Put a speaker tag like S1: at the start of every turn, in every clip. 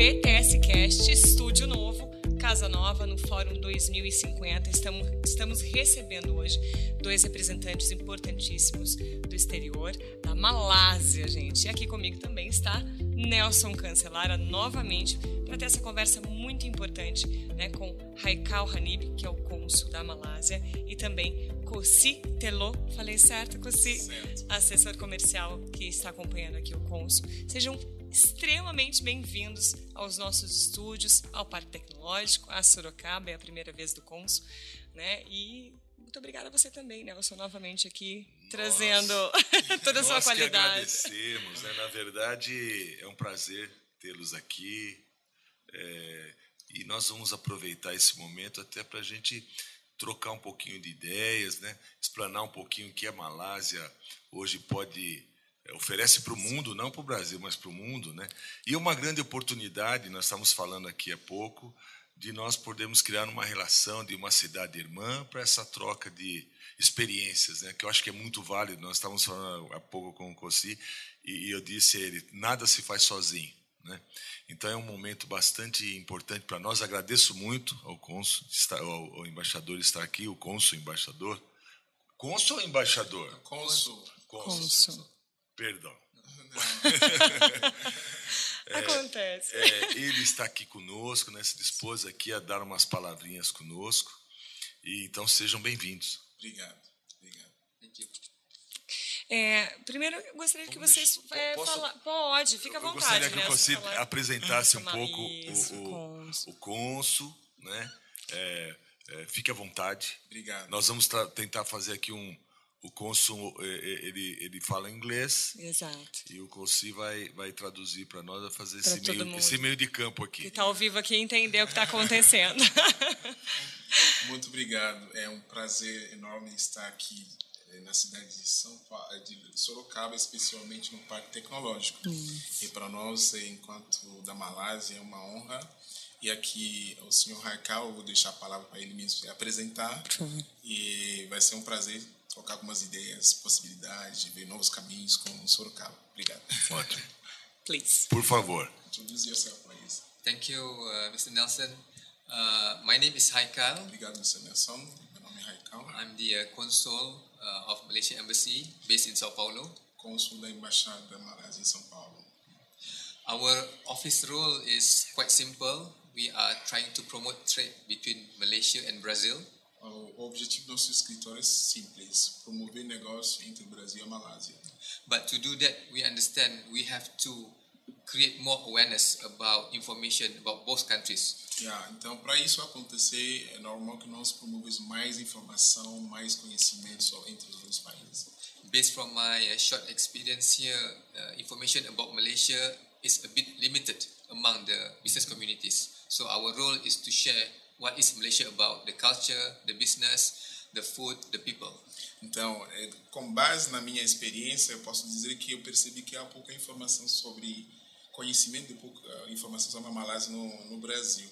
S1: BTS Cast, estúdio novo, casa nova no Fórum 2050. Estamos, estamos recebendo hoje dois representantes importantíssimos do exterior, da Malásia, gente. E aqui comigo também está Nelson Cancelara, novamente, para ter essa conversa muito importante né, com Haikal Hanib, que é o cônsul da Malásia, e também Kossi Telô, falei certo, Kossi?
S2: Certo.
S1: Assessor comercial que está acompanhando aqui o cônsul. Sejam extremamente bem-vindos aos nossos estúdios, ao Parque Tecnológico, a Sorocaba, é a primeira vez do cônsul, né? E muito obrigada a você também, Nelson, novamente aqui, trazendo toda a sua
S2: Nós que
S1: qualidade.
S2: agradecemos, né? Na verdade, é um prazer tê-los aqui. é, e nós vamos aproveitar esse momento até para a gente trocar um pouquinho de ideias, né? explanar um pouquinho o que a Malásia hoje pode oferece para o mundo, não para o Brasil, mas para o mundo, né? E uma grande oportunidade, nós estamos falando aqui há pouco, de nós podermos criar uma relação de uma cidade irmã para essa troca de experiências, né? Que eu acho que é muito válido. Nós estávamos falando há pouco com o Cossi e, eu disse a ele, nada se faz sozinho, né? Então é um momento bastante importante para nós. Agradeço muito ao cônsul, estar, ao, ao embaixador estar aqui, o cônsul embaixador. Cônsul ou embaixador?
S3: Cônsul.
S1: Cônsul.
S2: Perdão.
S1: Acontece.
S2: É, ele está aqui conosco, né, se dispôs aqui a dar umas palavrinhas conosco. E então sejam bem-vindos.
S3: Obrigado. Obrigado.
S1: É, primeiro, eu gostaria que
S2: Vamos
S1: vocês
S2: deixar-
S1: é,
S2: posso-
S1: fala- Pode, fica à
S2: Eu
S1: vontade.
S2: gostaria que
S1: né,
S2: Cossi
S1: falar-
S2: apresentasse um pouco
S1: isso,
S2: o, o, o cônsul, né? É, é, fique à vontade.
S3: Obrigado.
S2: Nós vamos tentar fazer aqui um. O cônsul é, é, ele, ele fala inglês
S1: Exato.
S2: e o Cossi vai, vai traduzir para nós, vai fazer
S1: Pra
S2: esse meio,
S1: mundo.
S2: esse meio de campo aqui.
S1: Que está ao vivo aqui entender o que está acontecendo.
S3: Muito obrigado. É um prazer enorme estar aqui eh, na cidade de São Paulo, de Sorocaba, especialmente no Parque Tecnológico. E para nós, enquanto da Malásia, é uma honra. E aqui o senhor Raikal, eu vou deixar a palavra para ele mesmo se apresentar. E vai ser um prazer trocar algumas ideias, possibilidades, de ver novos caminhos com Sorocaba. Obrigado.
S2: Ótimo.
S1: Please.
S2: Por favor.
S3: Introduce yourself, please.
S4: Thank you, uh, Mr. Nelson. Uh, my name is Haikal.
S3: Obrigado, Mr. Nelson. Meu nome é Raikal.
S4: I'm the uh, consul uh, of Malaysia Embassy based in Sao Paulo.
S3: cônsul da Embaixada da Malásia em São Paulo.
S4: Our office role is quite simple. We are trying to promote trade between Malaysia and Brazil.
S3: O objetivo do nosso escritório é simples: promover negócio entre o Brasil e a Malásia.
S4: But to do that, we understand we have to create more awareness about information about both countries.
S3: Yeah, então, para isso acontecer, é normal que nós promovamos mais informação, mais conhecimento entre os dois países.
S4: Based from my uh, short experience here, uh, information about Malaysia is a bit limited among the business communities. So our role is to share what is Malaysia about, the culture, the business, the food, the people.
S3: Então, é, com base na minha experiência, eu posso dizer que eu percebi que há pouca informação sobre conhecimento pouca eh, informação sobre a Malásia no, no Brasil.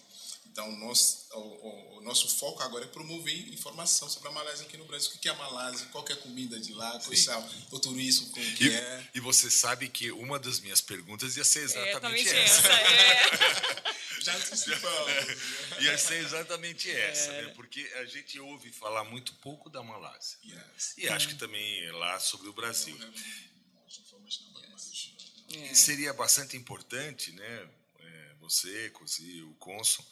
S3: Então, nós, o, o- o nosso foco agora é promover informação sobre a Malásia aqui no Brasil. O que é a Malásia? Qual que é a comida de lá? Qual é o turismo? Como que
S2: E,
S3: é?
S2: e você sabe que uma das minhas perguntas ia ser
S1: É
S2: exatamente
S1: exatamente
S2: essa.
S1: essa. É.
S3: Já antecipamos.
S2: Ia ser exatamente essa, né? Porque a gente ouve falar muito pouco da Malásia.
S3: Yes.
S2: E acho que também é lá sobre o Brasil.
S1: É.
S2: Seria bastante importante, né? é, Você, Cosi, o Consul,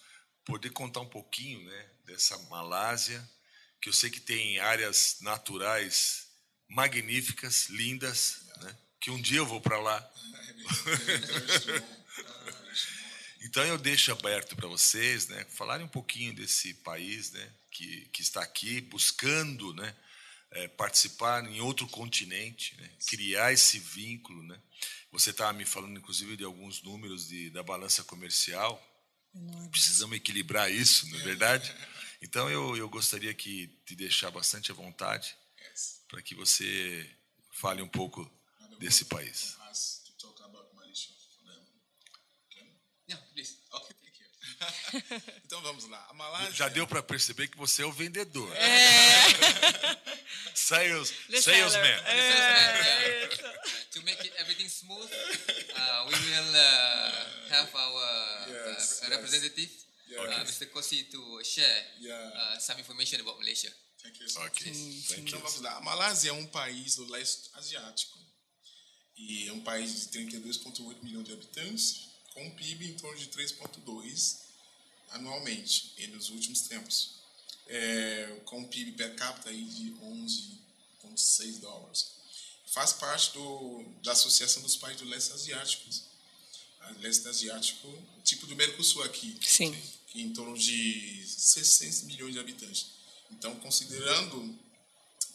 S2: poder contar um pouquinho, né? Dessa Malásia, que eu sei que tem áreas naturais magníficas, lindas, né? Que um dia eu vou para lá. Então eu deixo aberto para vocês, né, falarem um pouquinho desse país, né, que, que está aqui buscando, né, eh, participar em outro continente, né, criar esse vínculo, né. Você estava me falando, inclusive, de alguns números de, da balança comercial. Precisamos equilibrar isso, não é verdade? Então eu, eu gostaria que te deixar bastante à vontade para que você fale um pouco desse país.
S3: Us to talk about Malaysia for them. Okay?
S4: Yeah, please.
S3: Ok, thank you. então vamos lá. A Malásia.
S2: Já deu para perceber que você é o vendedor.
S1: É.
S2: Sales,
S1: The
S2: salesman.
S1: É, isso.
S4: to make it everything smooth, uh, we will uh, have our uh, representative,
S3: Yeah.
S4: uh, Mr. Kosi, to share
S3: Yeah.
S4: uh, some information about Malaysia.
S3: Thank you.
S2: Ok, thank
S3: Então
S2: you.
S3: vamos lá. A Malásia é um país do leste asiático e é um país de 32,8 milhões de habitantes, com um PIB em torno de 3,2 anualmente e nos últimos tempos, é, com um PIB per capita aí de 11,6 dólares. Faz parte do, da Associação dos Países do Leste Asiático. Leste Asiático, tipo do Mercosul aqui
S1: Sim.
S3: que em torno de 600 milhões de habitantes. Então, considerando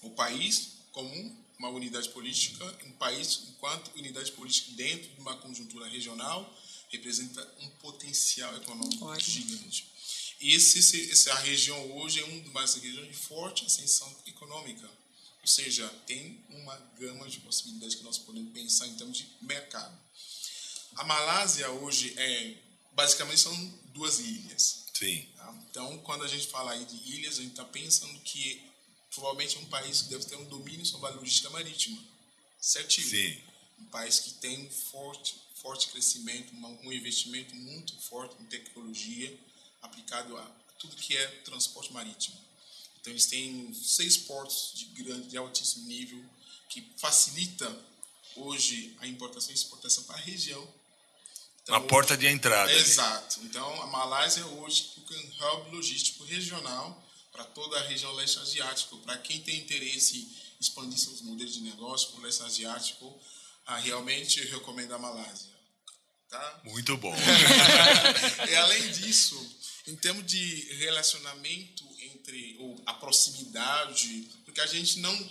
S3: o país como uma unidade política, um país enquanto unidade política dentro de uma conjuntura regional representa um potencial econômico
S1: Ótimo.
S3: gigante. E esse, esse, essa região hoje é uma das regiões de forte ascensão econômica, ou seja, tem uma gama de possibilidades que nós podemos pensar em termos de mercado. A Malásia hoje é basicamente são duas ilhas.
S2: Sim.
S3: tá? Então, quando a gente fala aí de ilhas, a gente está pensando que provavelmente é um país que deve ter um domínio sobre a logística marítima. Certinho.
S2: Sim.
S3: Um país que tem um forte, forte crescimento, um investimento muito forte em tecnologia aplicado a tudo que é transporte marítimo. Então, eles têm seis portos de grande, de altíssimo nível que facilita hoje a importação e exportação para a região. Então,
S2: Uma porta de entrada. ali.
S3: Exato. Então, a Malásia hoje é um hub logístico regional para toda a região leste asiático. Para quem tem interesse em expandir seus modelos de negócio para o leste asiático, ah, realmente eu recomendo a Malásia. Tá?
S2: Muito bom.
S3: e além disso, em termos de relacionamento entre ou a proximidade, porque a gente não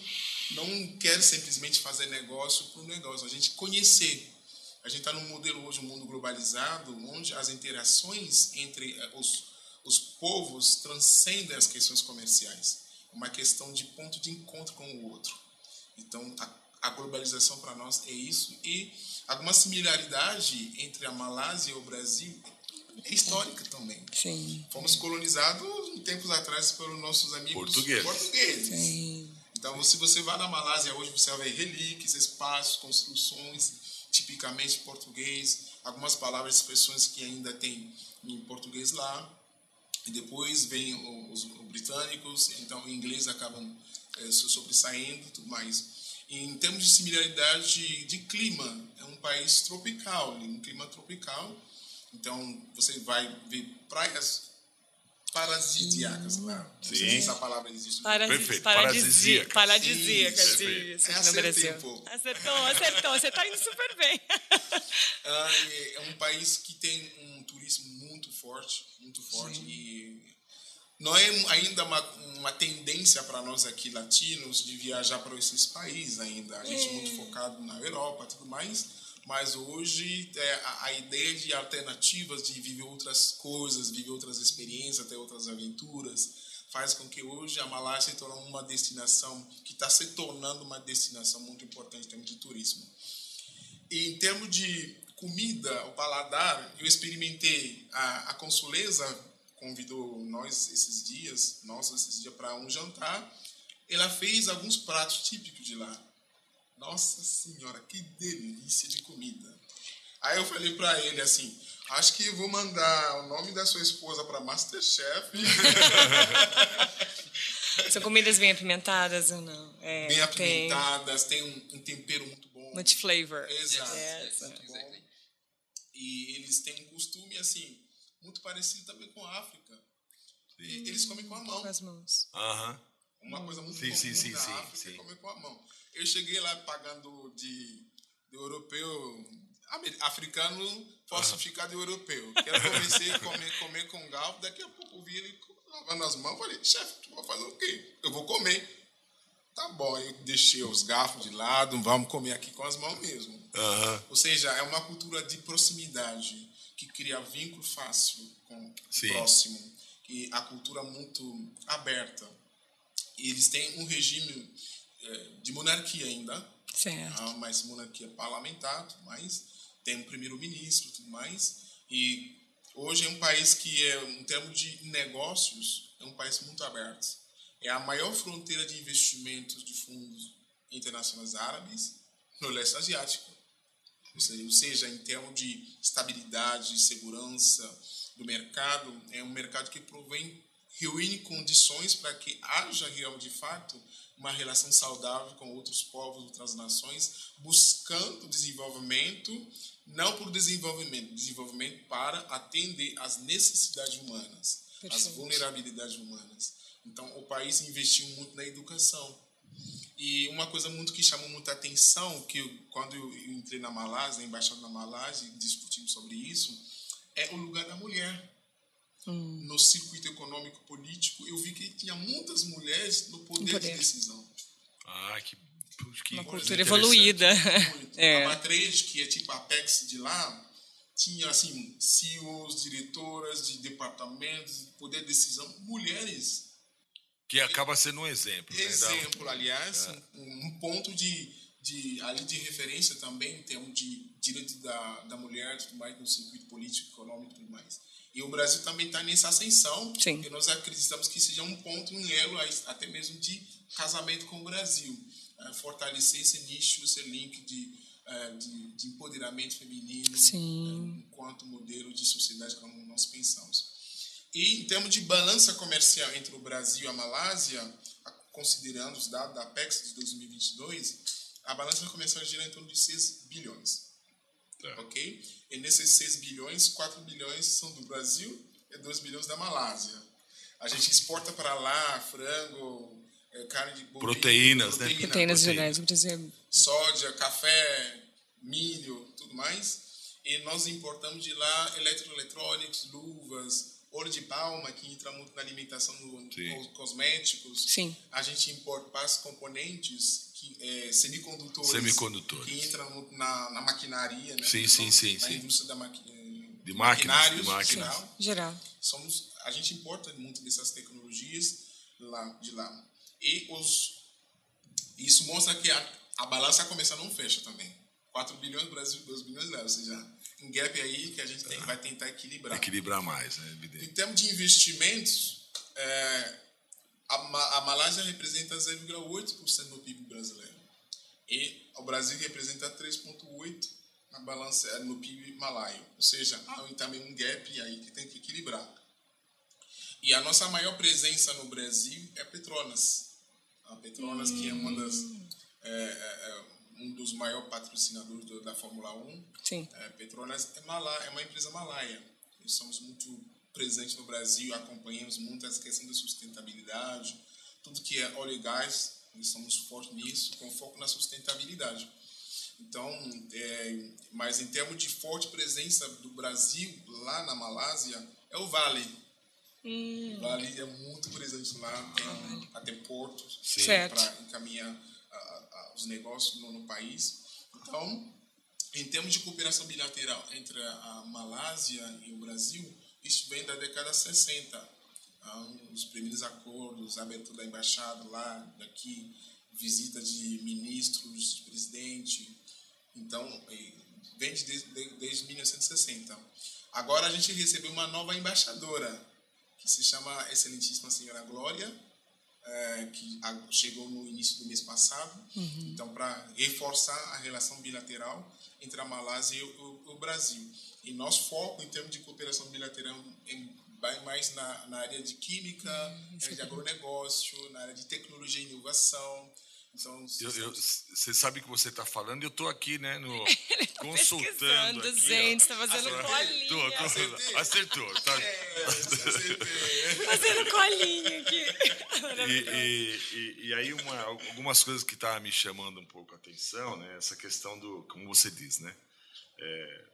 S3: não quer simplesmente fazer negócio por negócio, a gente conhecer. A gente está num modelo hoje, um mundo globalizado, onde as interações entre eh, os, os povos transcendem as questões comerciais. É uma questão de ponto de encontro com o outro. Então, a, a globalização para nós é isso. E alguma similaridade entre a Malásia e o Brasil é histórica também.
S1: Sim.
S3: Fomos colonizados em tempos atrás pelos nossos amigos
S2: Portugueses.
S3: portugueses.
S1: Sim.
S3: Então, se você vai na Malásia hoje, você vai ver relíquias, espaços, construções tipicamente português, algumas palavras, expressões que ainda tem em português lá. E depois vem o- os, os britânicos, então em inglês acabam eh, so- sobressaindo e tudo mais. Em termos de similaridade de, de clima, é um país tropical, um clima tropical. Então você vai ver praias paradisíacas lá. Não sei
S2: Sim.
S3: se essa palavra existe.
S1: Paradis,
S2: Perfeito,
S1: paradisíacas.
S2: paradisíacas.
S3: Isso,
S1: isso,
S3: é, acertei um pouco.
S1: Acertou, acertou. Você está indo super bem.
S3: Ah, é um país que tem um turismo muito forte, muito forte e não é ainda uma, uma tendência para nós aqui latinos de viajar para esses países ainda. A gente é muito focado na Europa, e tudo mais. Mas hoje é, a, a ideia de alternativas, de viver outras coisas, viver outras experiências, ter outras aventuras, faz com que hoje a Malásia se torne uma destinação que está se tornando uma destinação muito importante em termos de turismo. E em termos de comida, o paladar, eu experimentei a, a consuleza convidou nós esses dias, nós esses dias para um jantar. Ela fez alguns pratos típicos de lá. Nossa senhora, que delícia de comida. Aí eu falei para ele assim, acho que vou mandar o nome da sua esposa para Masterchef.
S1: São comidas bem apimentadas ou não? É,
S3: bem
S1: tem
S3: apimentadas, tem um, um tempero muito bom.
S1: Much flavor.
S3: Exato.
S1: Yes.
S3: muito bom.
S4: Exactly.
S3: E eles têm um costume, assim, muito parecido também com a África. E Eles comem com a mão.
S1: Com as mãos.
S2: Aham.
S3: Uma coisa muito
S2: Sim,
S3: comum
S2: sim, sim,
S3: na
S2: sim,
S3: África
S2: sim.
S3: é comer com a mão. Eu cheguei lá pagando de, de europeu, africano, posso ficar de europeu. Quero comecei a comer, comer com garfo, daqui a pouco eu vi ele lavando as mãos, falei, chefe, tu vai fazer o quê? Eu vou comer. Tá bom, eu deixei os garfos de lado, vamos comer aqui com as mãos mesmo.
S2: Aham.
S3: Ou seja, é uma cultura de proximidade que cria vínculo fácil com
S2: Sim.
S3: o próximo, que a cultura muito aberta. E eles têm um regime eh, de monarquia ainda,
S1: Certo.
S3: ah, mas monarquia parlamentar, tudo mais, tem um primeiro-ministro, tudo mais. E hoje é um país que é, em termos de negócios, é um país muito aberto. É a maior fronteira de investimentos de fundos internacionais árabes no leste asiático. Ou seja, ou seja, em termos de estabilidade, segurança, do mercado é um mercado que provém reúne condições para que haja real de fato uma relação saudável com outros povos, outras nações, buscando desenvolvimento, não por desenvolvimento, desenvolvimento para atender às necessidades humanas, Perfeito. às vulnerabilidades humanas. Então, o país investiu muito na educação. E uma coisa muito que chamou muita atenção, que eu, quando eu entrei na Malásia, na embaixada na Malásia, discutimos sobre isso, é o lugar da mulher. Hum. No circuito econômico político, eu vi que tinha muitas mulheres no poder, poder. de decisão.
S2: Ah, que, que
S1: Uma cultura evoluída.
S3: É. A Matriz, que é tipo a Apex de lá, tinha assim CEOs, diretoras de departamentos, poder de decisão, mulheres.
S2: Que acaba sendo um exemplo.
S3: Exemplo, né? aliás, é. um ponto de, de, ali de referência também em termos de direito da, da mulher, tudo mais, no circuito político, econômico e tudo mais. E o Brasil também está nessa ascensão,
S1: Sim.
S3: e nós acreditamos que seja um ponto, um elo até mesmo de casamento com o Brasil. É, fortalecer esse nicho, esse link de, é, de, de empoderamento feminino
S1: é,
S3: enquanto modelo de sociedade como nós pensamos. E em termos de balança comercial entre o Brasil e a Malásia, considerando os dados da Apex de 2022, a balança comercial gira em torno de 6 bilhões. É. Ok? E nesses 6 bilhões, 4 bilhões são do Brasil e 2 bilhões da Malásia. A gente exporta para lá frango, é, carne de bovino,
S2: proteínas,
S1: proteína, né? Proteínas gerais, Brasil.
S3: Soja, café, milho, tudo mais. E nós importamos de lá eletroeletrônicos, luvas, óleo de palma, que entra muito na alimentação, nos cosméticos.
S1: Sim.
S3: A gente importa as componentes que, é, semicondutores,
S2: semicondutores
S3: que entram na, na maquinaria, né?
S2: Sim, sim, sim.
S3: Na
S2: sim.
S3: indústria da maqui
S2: de máquinas, de máquinas.
S3: Geral.
S1: geral.
S3: Somos, a gente importa muito dessas tecnologias lá, de lá. E os, isso mostra que a, a balança começa não fecha também. 4 bilhões no Brasil, 2 bilhões lá, ou seja, um gap aí que a gente tem, vai tentar equilibrar.
S2: Equilibrar mais, é evidente.
S3: Em termos de investimentos, é, a, a Malásia representa 0,8% no PIB brasileiro. E o Brasil representa 3,8% na balança é, no PIB malaio. Ou seja, há também um gap aí que tem que equilibrar. E a nossa maior presença no Brasil é a Petronas. A Petronas, hum. que é uma das é, é, é, um dos maiores patrocinadores do, da Fórmula 1.
S1: Sim.
S3: É, Petronas é, malá, é uma empresa malaia. Nós somos muito presentes no Brasil, acompanhamos muito essa questão da sustentabilidade, tudo que é óleo e gás, nós somos fortes nisso, com foco na sustentabilidade. Então, é, mas em termos de forte presença do Brasil lá na Malásia, é o Vale.
S1: Hum.
S3: O Vale é muito presente lá, tem até portos
S1: para
S3: encaminhar os negócios no, no país. Então, em termos de cooperação bilateral entre a Malásia e o Brasil, isso vem da década 60. Os primeiros acordos, abertura da embaixada lá, daqui, visita de ministros, de presidente. Então, vem desde, desde 1960. Agora a gente recebeu uma nova embaixadora, que se chama Excelentíssima Senhora Glória, é, que chegou no início do mês passado.
S1: Uhum.
S3: Então, para reforçar a relação bilateral entre a Malásia e o, o, o Brasil. E nosso foco em termos de cooperação bilateral vai mais na, na área de química, uhum. na área de agronegócio, na área de tecnologia e inovação.
S2: Você sabe que você está falando, eu estou aqui, né, no, tá consultando. Aqui,
S1: gente, está fazendo Acertei. colinha. Tô, tô,
S2: acertou, acertou. Tá.
S3: É,
S1: fazendo colinha aqui.
S2: E, e, e, e, aí, uma, algumas coisas que estavam me chamando um pouco a atenção, né, essa questão do, como você diz, né, é,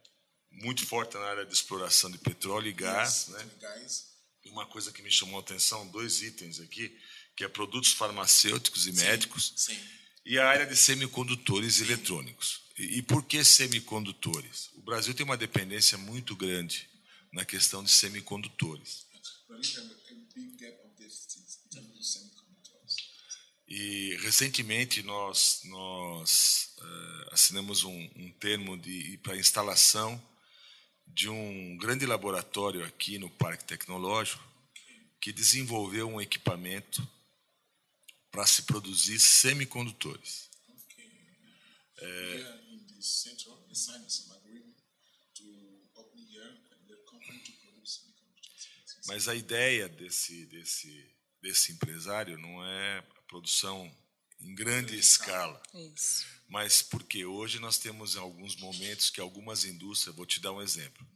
S2: muito forte na área de exploração de petróleo e gás, né?
S3: Gás.
S2: Uma coisa que me chamou a atenção, dois itens aqui, que é produtos farmacêuticos e
S3: sim,
S2: médicos,
S3: sim.
S2: e a área de semicondutores sim. eletrônicos. E, e por que semicondutores? O Brasil tem uma dependência muito grande na questão de semicondutores. E recentemente nós nós uh, assinamos um, um termo de para instalação de um grande laboratório aqui no Parque Tecnológico que desenvolveu um equipamento para se produzir semicondutores.
S3: É,
S2: Mas a ideia desse, desse, desse empresário não é a produção em grande escala.
S1: Isso.
S2: Mas porque hoje nós temos em alguns momentos que algumas indústrias, vou te dar um exemplo.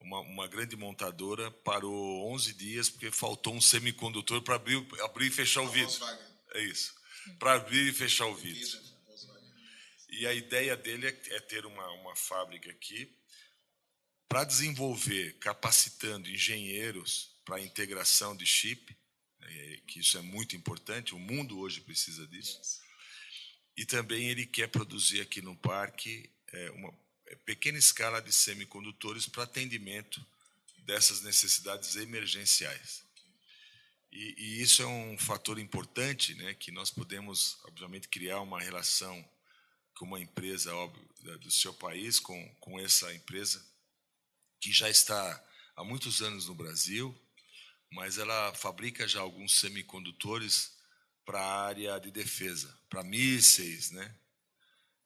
S2: Uma, uma grande montadora parou 11 dias porque faltou um semicondutor para abrir, abrir e fechar o vidro.
S3: Volkswagen.
S2: É isso. Para abrir e fechar o vidro. E a ideia dele é, é ter uma, uma fábrica aqui para desenvolver, capacitando engenheiros para a integração de chip, né, que isso é muito importante, o mundo hoje precisa disso. E também ele quer produzir aqui no parque é, uma é, pequena escala de semicondutores para atendimento dessas necessidades emergenciais. E, e isso é um fator importante, né, que nós podemos, obviamente, criar uma relação com uma empresa óbvio, do seu país, com, com essa empresa, que já está há muitos anos no Brasil, mas ela fabrica já alguns semicondutores para a área de defesa, para mísseis, né?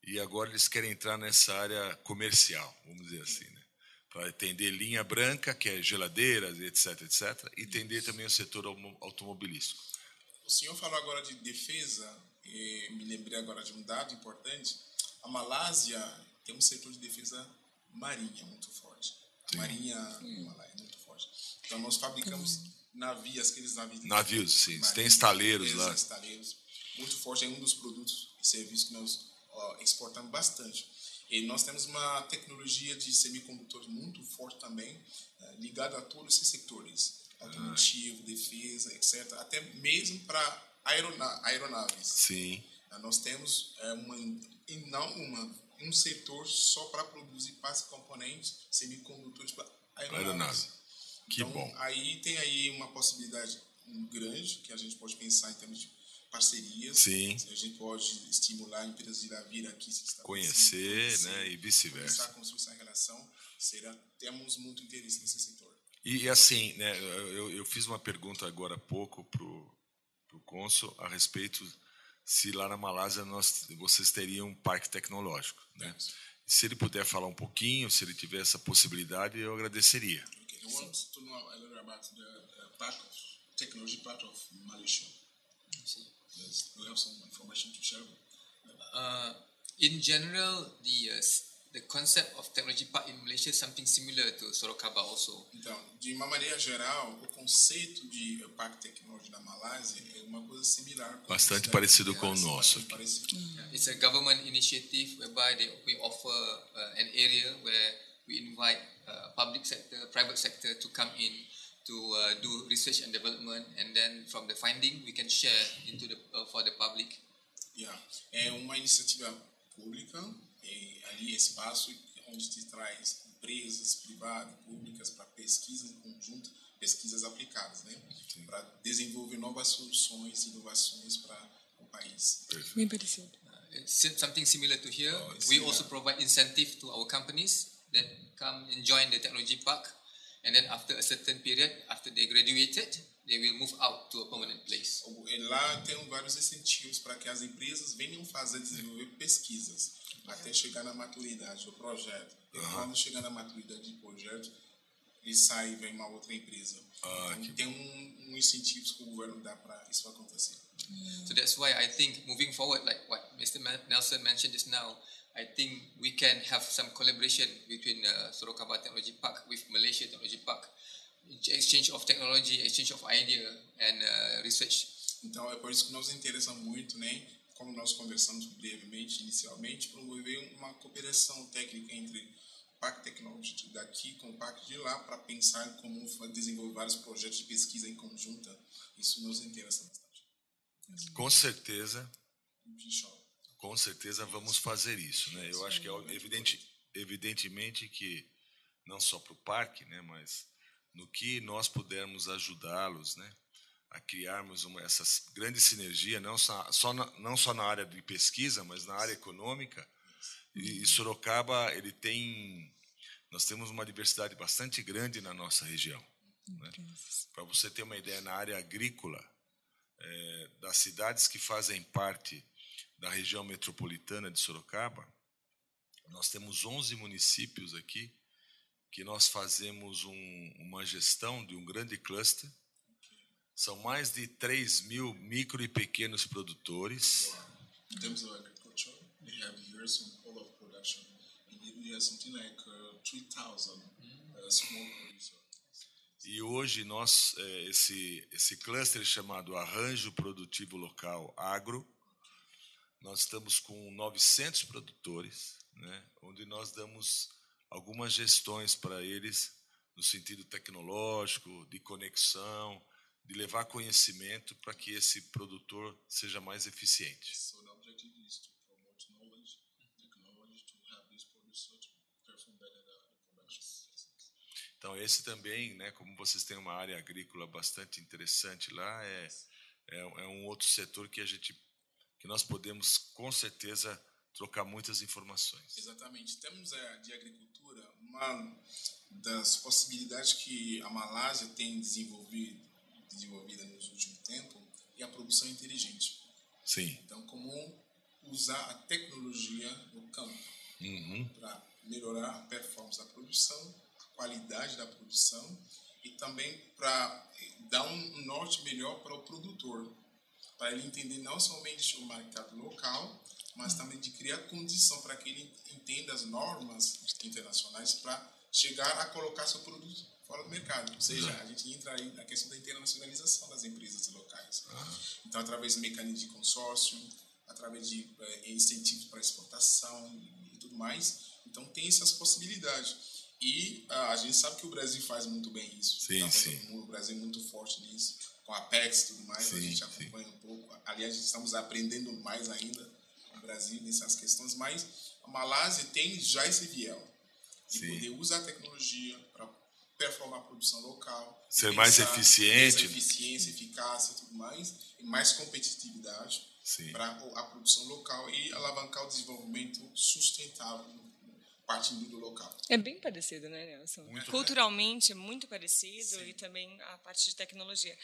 S2: E agora eles querem entrar nessa área comercial, vamos dizer assim, né? Para atender linha branca, que é geladeiras, etc, etc, e atender também o setor automobilístico.
S3: O senhor falou agora de defesa, e me lembrei agora de um dado importante. A Malásia tem um setor de defesa marinha muito forte. A marinha Malásia é muito forte. Então nós fabricamos navios, aqueles navios.
S2: Navios, sim.
S3: marinha,
S2: Tem estaleiros lá.
S3: Estaleiros. Muito forte, é um dos produtos e serviços que nós ó, exportamos bastante. E nós temos uma tecnologia de semicondutores muito forte também, eh, ligada a todos esses setores. Automotivo, defesa, etc. Até mesmo para aerona aeronaves.
S2: Sim,
S3: Ah, Nós temos é, uma, e não uma, um setor só para produzir partes componentes semicondutores para aeronaves.
S2: Aeronave. Que
S3: então,
S2: bom.
S3: aí tem aí uma possibilidade grande que a gente pode pensar em termos de parcerias.
S2: Sim.
S3: A gente pode estimular empresas de vir aqui se
S2: conhecer,
S3: conhecer,
S2: né, e
S3: começar
S2: vice-versa.
S3: a construir essa relação. Será, temos muito interesse nesse setor.
S2: E, e assim, né, eu, eu fiz uma pergunta agora há pouco para o cônsul a respeito se lá na Malásia nós, vocês teriam um parque tecnológico. Né? Se ele puder falar um pouquinho, se ele tiver essa possibilidade, eu agradeceria.
S3: Okay. You want to know a little about the uh, part of technology part of Malaysia? Yes, we have some information to share.
S4: Uh, in general, the uh, the concept of technology park in Malaysia is something similar to Sorocaba also.
S3: Então, de uma maneira geral, o conceito de eh, parque tecnológico da Malásia é uma coisa similar.
S2: Bastante parecido com o nosso
S3: parecido.
S4: It's a government initiative whereby they, we offer uh, an area where we invite uh, public sector, private sector to come in to uh, do research and development, and then from the finding we can share into the uh, for the public.
S3: Yeah. É uma iniciativa pública, é ali espaço onde se traz empresas privadas, públicas para pesquisa em conjunto, pesquisas aplicadas, né? Para desenvolver novas soluções, inovações para o país.
S1: Bem parecido.
S4: It's sim- something similar to here.
S3: Oh,
S4: we
S3: similar.
S4: also provide incentive to our companies that come and join the technology park, and then after a certain period, after they graduated, they will move out to a permanent place.
S3: E Lá tem vários incentivos para que as empresas venham fazer, desenvolver pesquisas até chegar na maturidade do projeto. E quando chegar na maturidade do projeto, ele sai e vem uma outra empresa.
S2: Ah,
S3: então, tem um, um incentivo que o governo dá para isso acontecer.
S4: So that's why I think moving forward, like what Mr. Nelson mentioned just now, I think we can have some collaboration between uh, Sorocaba Technology Park with Malaysia Technology Park, exchange of technology, exchange of idea and uh, research.
S3: Então é por isso que nos interessa muito, né? Como nós conversamos brevemente, inicialmente, promover uma cooperação técnica entre o Parque Tecnológico daqui com o Parque de lá para pensar como desenvolver vários projetos de pesquisa em conjunta. Isso nos interessa bastante.
S2: Com certeza,
S3: Show.
S2: Com certeza vamos fazer isso, né? Eu acho que é evidente, evidentemente que não só para o parque, né, mas no que nós pudermos ajudá-los, né, a criarmos uma, essa grande sinergia, não só, só na, não só na área de pesquisa, mas na área econômica. E, e Sorocaba ele tem, nós temos uma diversidade bastante grande na nossa região. Né? Para você ter uma ideia, na área agrícola, eh, das cidades que fazem parte da região metropolitana de Sorocaba, nós temos 11 municípios aqui que nós fazemos um, uma gestão de um grande cluster. São mais de 3 mil micro e pequenos produtores.
S3: In terms of agriculture, we have here some all of production. And we have something like uh, 3,000 uh.
S2: E hoje nós é, esse esse cluster chamado Arranjo Produtivo Local Agro, nós estamos com 900 produtores, né, onde nós damos algumas gestões para eles no sentido tecnológico, de conexão, de levar conhecimento para que esse produtor seja mais eficiente.
S3: So the objective is to promote knowledge, technology to have perform better the, the production.
S2: Então esse também, né, como vocês têm uma área agrícola bastante interessante lá, é, é, é um outro setor que a gente que nós podemos com certeza trocar muitas informações.
S3: Exatamente. Temos é, de agricultura uma das possibilidades que a Malásia tem desenvolvido, desenvolvida nos últimos tempos é a produção inteligente.
S2: Sim.
S3: Então, como usar a tecnologia no campo
S2: Uhum.
S3: para melhorar a performance da produção, a qualidade da produção e também para dar um norte melhor para o produtor, para ele entender não somente o mercado local, mas também de criar condição para que ele entenda as normas internacionais para chegar a colocar seu produto fora do mercado. Ou seja, a gente entra aí na questão da internacionalização das empresas locais. Então, através de mecanismos de consórcio, através de eh, incentivos para exportação e, tudo mais. Então, tem essas possibilidades. E ah, a gente sabe que o Brasil faz muito bem isso.
S2: Sim,
S3: Tá
S2: sim.
S3: O Brasil é muito forte nisso, com a Apex e tudo mais. a
S2: Sim,
S3: gente
S2: sim.
S3: acompanha um pouco. Aliás, estamos aprendendo mais ainda no Brasil nessas questões. Mas a Malásia tem já esse viés de
S2: Sim.
S3: poder usar a tecnologia para performar a produção local.
S2: Ser mais
S3: pensar
S2: eficiente.
S3: nessa eficiência, eficácia e tudo mais, e mais competitividade
S2: Sim.
S3: para a produção local e alavancar o desenvolvimento sustentável partindo do local.
S1: É bem parecido, né, Nelson? Culturalmente é muito parecido e também a parte de tecnologia.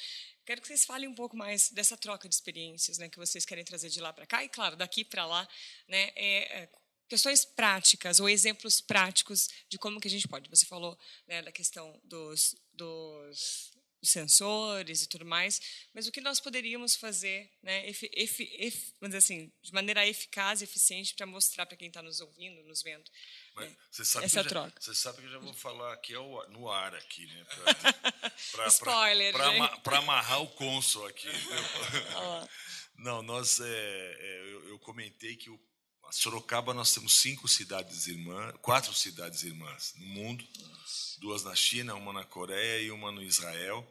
S1: Quero que vocês falem um pouco mais dessa troca de experiências, né, que vocês querem trazer de lá para cá e, claro, daqui para lá, né, é, é, questões práticas ou exemplos práticos de como que a gente pode. Você falou né, da questão dos, dos dos sensores e tudo mais, mas o que nós poderíamos fazer, né, efi, efi, efi, vamos dizer assim, de maneira eficaz e eficiente para mostrar para quem está nos ouvindo, nos vendo,
S2: Mas sabe
S1: Essa
S2: eu já,
S1: troca.
S2: Você sabe que eu já vou falar aqui ao- no ar aqui, né? Pra, pra-
S1: Spoiler,
S2: pra amarrar o cônsul aqui. Não, nós é, é, eu, eu comentei que o a Sorocaba nós temos cinco cidades irmãs, quatro cidades irmãs no mundo, duas na China, uma na Coreia e uma no Israel.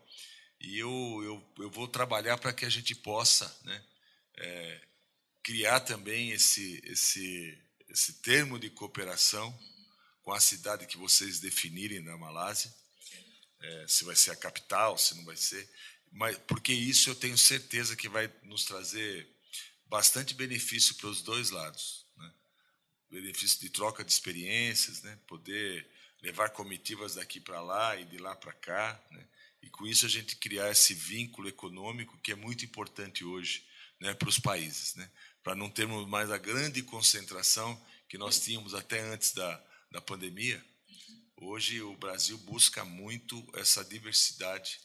S2: E eu, eu, eu vou trabalhar para que a gente possa, né, é, criar também esse, esse, esse termo de cooperação com a cidade que vocês definirem na Malásia, é, se vai ser a capital, se não vai ser, mas porque isso eu tenho certeza que vai nos trazer bastante benefício para os dois lados? Benefício de troca de experiências, né? poder levar comitivas daqui para lá e de lá para cá, né? e com isso a gente criar esse vínculo econômico que é muito importante hoje né, para os países, né? para não termos mais a grande concentração que nós tínhamos até antes da, da pandemia. Hoje o Brasil busca muito essa diversidade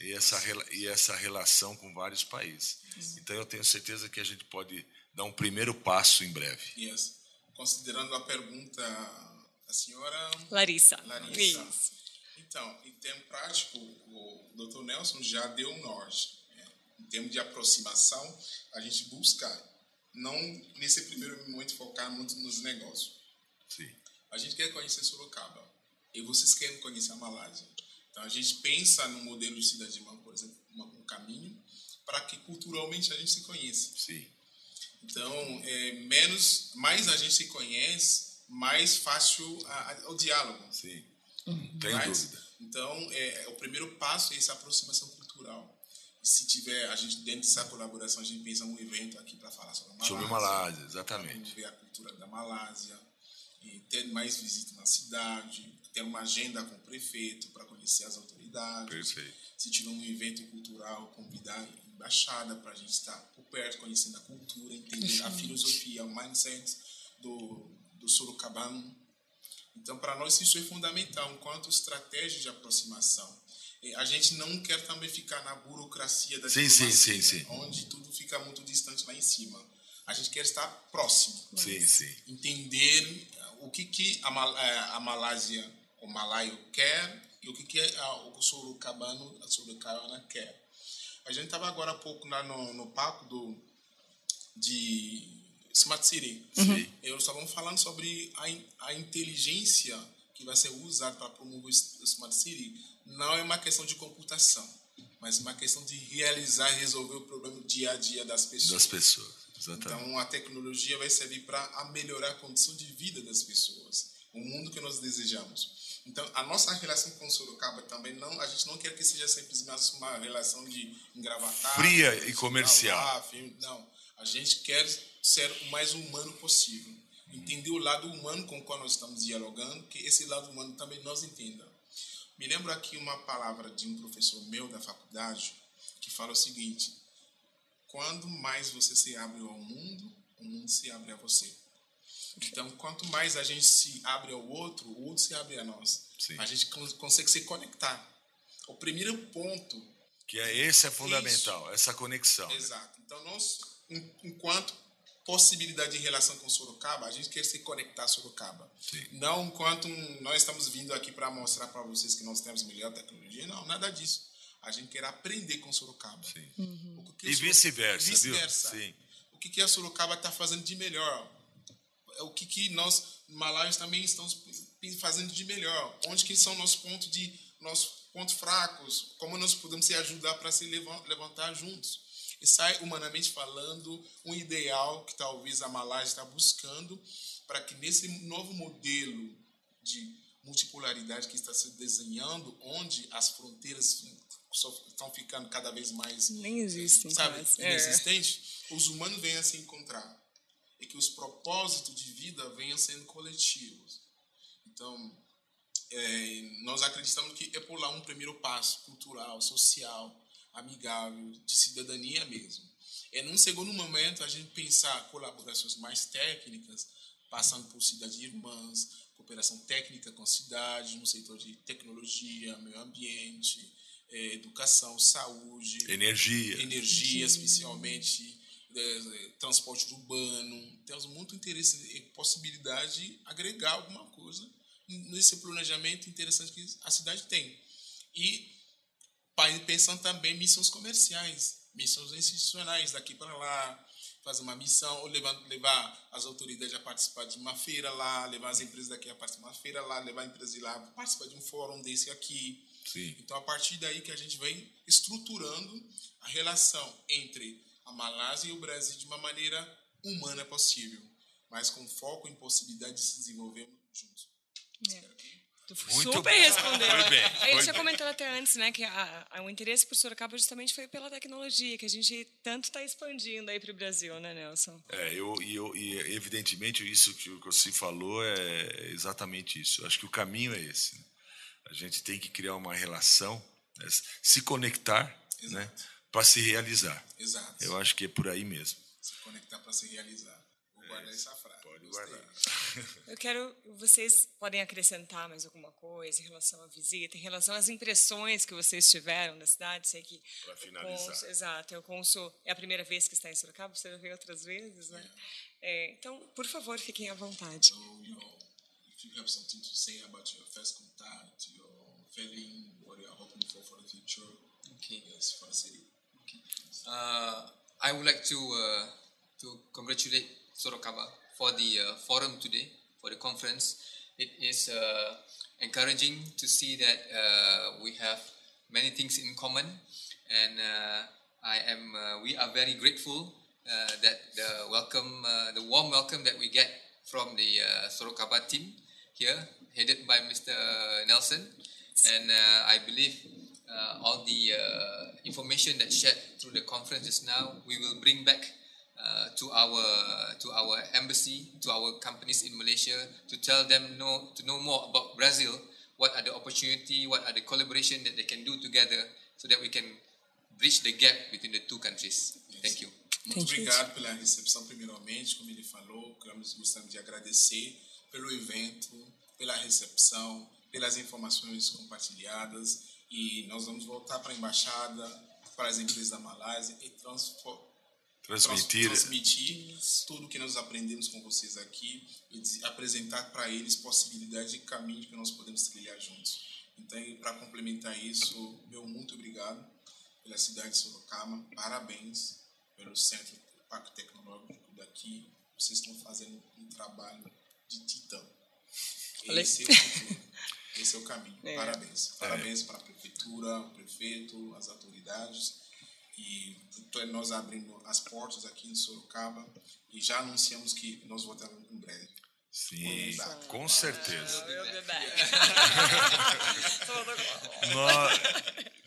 S2: e essa, e essa relação com vários países. Então eu tenho certeza que a gente pode dar um primeiro passo em breve.
S3: Yes. Considerando a pergunta da senhora
S1: Larissa.
S3: Larissa.
S1: Isso.
S3: Então, em termos práticos, o Dr. Nelson já deu o norte. né? Em termos de aproximação, a gente busca não nesse primeiro momento focar muito nos negócios.
S2: Sim.
S3: A gente quer conhecer Sorocaba e vocês querem conhecer a Malásia. Então a gente pensa no modelo de cidade irmã, por exemplo, um caminho para que culturalmente a gente se conheça.
S2: Sim.
S3: Então, é, menos, mais a gente se conhece, mais fácil a- a- o diálogo.
S2: Sim. Tenho
S3: Mas,
S2: dúvida.
S3: Então, é, o primeiro passo é essa aproximação cultural. Se tiver, a gente dentro dessa colaboração, a gente pensa um evento aqui para falar sobre a Malásia.
S2: Sobre Malásia,
S3: Vamos
S2: exatamente.
S3: ver a cultura da Malásia, e ter mais visitas na cidade, ter uma agenda com o prefeito para conhecer as autoridades.
S2: Perfeito.
S3: Se tiver um evento cultural, convidar a embaixada para a gente estar por perto, conhecendo a cultura, entender a filosofia, o mindset do, do sorocabano. Então, para nós, isso é fundamental, enquanto estratégia de aproximação. A gente não quer também ficar na burocracia da
S2: sim, sim, sim, sim.
S3: onde tudo fica muito distante lá em cima. A gente quer estar próximo.
S2: Sim, sim.
S3: Entender o que, que a, Mal é, a Malásia, o malaio quer e o que, que o sorocabano, a sorocabana quer. A gente estava agora há pouco lá no, no palco do, de Smart City. Uhum. Eu estávamos falando sobre a, a inteligência que vai ser usada para promover o Smart City. Não é uma questão de computação, mas uma questão de realizar e resolver o problema dia a dia das pessoas.
S2: Das pessoas, exatamente.
S3: Então, a tecnologia vai servir para melhorar a condição de vida das pessoas, o mundo que nós desejamos. Então, a nossa relação com Sorocaba também não, a gente não quer que seja simplesmente uma relação de engravatar,
S2: fria e comercial.
S3: Não, a gente quer ser o mais humano possível, entender o lado humano com o qual nós estamos dialogando, que esse lado humano também nós entenda. Me lembro aqui uma palavra de um professor meu da faculdade que fala o seguinte: quando mais você se abre ao mundo, o mundo se abre a você. Então, quanto mais a gente se abre ao outro, o outro se abre a nós. Sim. A gente consegue se conectar. O primeiro ponto.
S2: Que é esse é fundamental, isso, essa conexão.
S3: Exato. Então, nós, enquanto possibilidade de relação com Sorocaba, a gente quer se conectar a Sorocaba. Sim. Não enquanto nós estamos vindo aqui para mostrar para vocês que nós temos melhor tecnologia, não, nada disso. A gente quer aprender com Sorocaba.
S2: Uhum. e vice-versa.
S3: Vice-versa. O que, que a Sorocaba está fazendo de melhor? É o que, que nós, malaios, também estamos fazendo de melhor. Onde que são nossos pontos de nossos pontos fracos? Como nós podemos se ajudar para se levantar juntos? E sai, humanamente falando, um ideal que talvez a Malásia está buscando para que nesse novo modelo de multipolaridade que está se desenhando, onde as fronteiras estão ficando cada vez mais
S1: nem existem,
S3: sabe, é. inexistentes, os humanos venham a se encontrar e que os propósitos de vida venham sendo coletivos. Então, é, nós acreditamos que é por lá um primeiro passo cultural, social, amigável, de cidadania mesmo. É num segundo momento a gente pensar colaborações mais técnicas, passando por cidades irmãs, cooperação técnica com cidades, no setor de tecnologia, meio ambiente, é, educação, saúde,
S2: energia,
S3: energia especialmente é, transporte urbano, temos muito interesse e possibilidade de agregar alguma coisa nesse planejamento interessante que a cidade tem. E pensando também missões comerciais, missões institucionais daqui para lá, fazer uma missão, ou levar, levar as autoridades a participar de uma feira lá, levar as empresas daqui a participar de uma feira lá, levar a empresa de lá a participar de um fórum desse aqui.
S2: Sim.
S3: Então, a partir daí que a gente vem estruturando a relação entre a Malásia e o Brasil de uma maneira humana possível, mas com foco em possibilidade de se desenvolver juntos.
S1: É. Tu Muito super bem. respondeu. Foi bem. Foi tinha comentado até antes, né, que a, a, o interesse por Sorocaba justamente foi pela tecnologia, que a gente tanto está expandindo aí para o Brasil, né, Nelson?
S2: É, eu, e, eu, e evidentemente isso que você falou é exatamente isso. Eu acho que o caminho é esse. Né? A gente tem que criar uma relação, né, se conectar, né, Exato. né? Para se realizar.
S3: Exato.
S2: Eu acho que é por aí mesmo.
S3: Se conectar para se realizar. Vou é, guardar essa frase.
S2: Pode Gostei. guardar.
S1: Eu quero. Vocês podem acrescentar mais alguma coisa em relação à visita, em relação às impressões que vocês tiveram da cidade? Sei que.
S2: Para finalizar.
S1: Conso, exato. O Consul é a primeira vez que está em Sorocaba, você já veio outras vezes, né? É, então, por favor, fiquem à vontade.
S3: So, you know, if you have something to say about your first contact, your feeling, what you are hoping for for the future,
S4: okay.
S3: yes, for the city.
S4: Uh, I would like to uh, to congratulate Sorocaba for the uh, forum today, for the conference. It is uh, encouraging to see that uh, we have many things in common, and uh, I am. we are very grateful that the welcome, the warm welcome that we get from the Sorocaba team here, headed by Mr. Nelson, and I believe all the information that's shared through the conference just now, we will bring back uh, to our to our embassy, to our companies in Malaysia, to tell them know to know more about Brazil. What are the opportunity? What are the collaboration that they can do together, so that we can bridge the gap between the two countries. Yes. Thank you.
S3: Muito obrigado pela recepção, primeiramente, como ele falou, queremos gostaria de agradecer pelo evento, pela recepção, pelas informações compartilhadas e nós vamos voltar para a embaixada, para as empresas da Malásia e
S2: transmitir,
S3: transmitir tudo que nós aprendemos com vocês aqui e apresentar para eles possibilidades de caminho que nós podemos trilhar juntos. Então, para complementar isso, meu muito obrigado pela cidade de Sorocaba, parabéns pelo Centro Parque Tecnológico daqui. Vocês estão fazendo um trabalho de titã. Esse é o futuro. Esse é o caminho. É. Parabéns. Parabéns é. para a prefeitura, o prefeito, as autoridades. E nós abrimos as portas aqui em Sorocaba e já anunciamos que nós voltaremos em breve.
S2: Sim, com certeza. nós,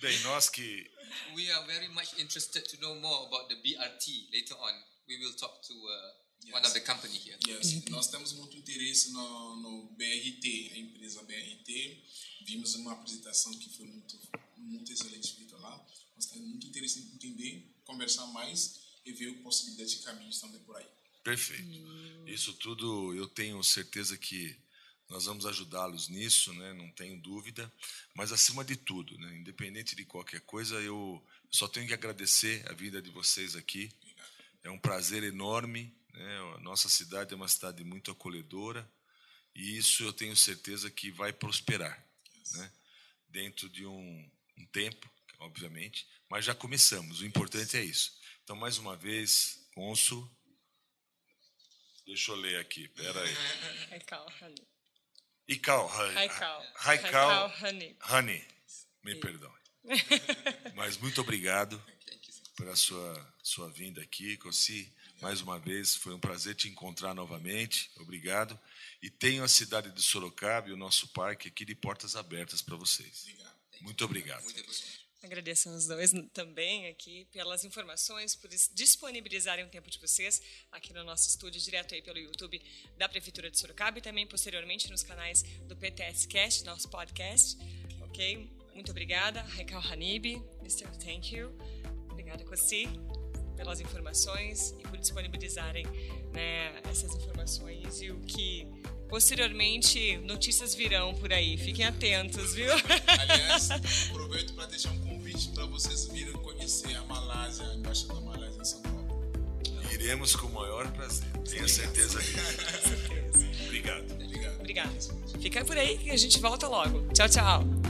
S2: bem, nós que
S4: we are very much interested to know more about the BRT later on. We will talk to uh, yes. one of the company here.
S3: Yes. Nós temos muito interesse no, no BRT, a empresa BRT. Vimos uma apresentação que foi muito, muito excelente feita lá. Nós temos muito interesse em entender, conversar mais e ver possibilidades de caminhos também por aí.
S2: Perfeito. Hum. Isso tudo eu tenho certeza que nós vamos ajudá-los nisso, né? não tenho dúvida. Mas, acima de tudo, né? independente de qualquer coisa, eu só tenho que agradecer a vida de vocês aqui. É um prazer enorme. Né? A nossa cidade é uma cidade muito acolhedora e isso eu tenho certeza que vai prosperar né? dentro de um, um tempo, obviamente, mas já começamos. O importante é isso. Então, mais uma vez, Consul, deixa eu ler aqui, pera aí. Icau, Raikal. Raikal Honey. Honey. Me perdoe. Mas muito obrigado pela sua, sua vinda aqui, Cossi. Mais uma vez, foi um prazer te encontrar novamente. Obrigado. E tenho a cidade de Sorocaba e o nosso parque aqui de portas abertas para vocês. Muito obrigado.
S1: Agradeço aos dois também aqui pelas informações, por disponibilizarem o tempo de vocês aqui no nosso estúdio, direto aí pelo YouTube da Prefeitura de Sorocaba e também posteriormente nos canais do PTS Cast, nosso podcast. Ok? Muito obrigada. Raikal Hanib, Mr. Thank you. Obrigada, Cossi, pelas informações e por disponibilizarem né, essas informações e o que posteriormente notícias virão por aí. Fiquem atentos, viu?
S3: Aliás, aproveito para deixar um convite para vocês virem conhecer a Malásia, a Embaixada da Malásia em São Paulo.
S2: Iremos com o maior prazer, tenho certeza disso. Obrigado.
S3: Obrigado.
S1: Obrigado. Fica por aí que a gente volta logo. Tchau, tchau.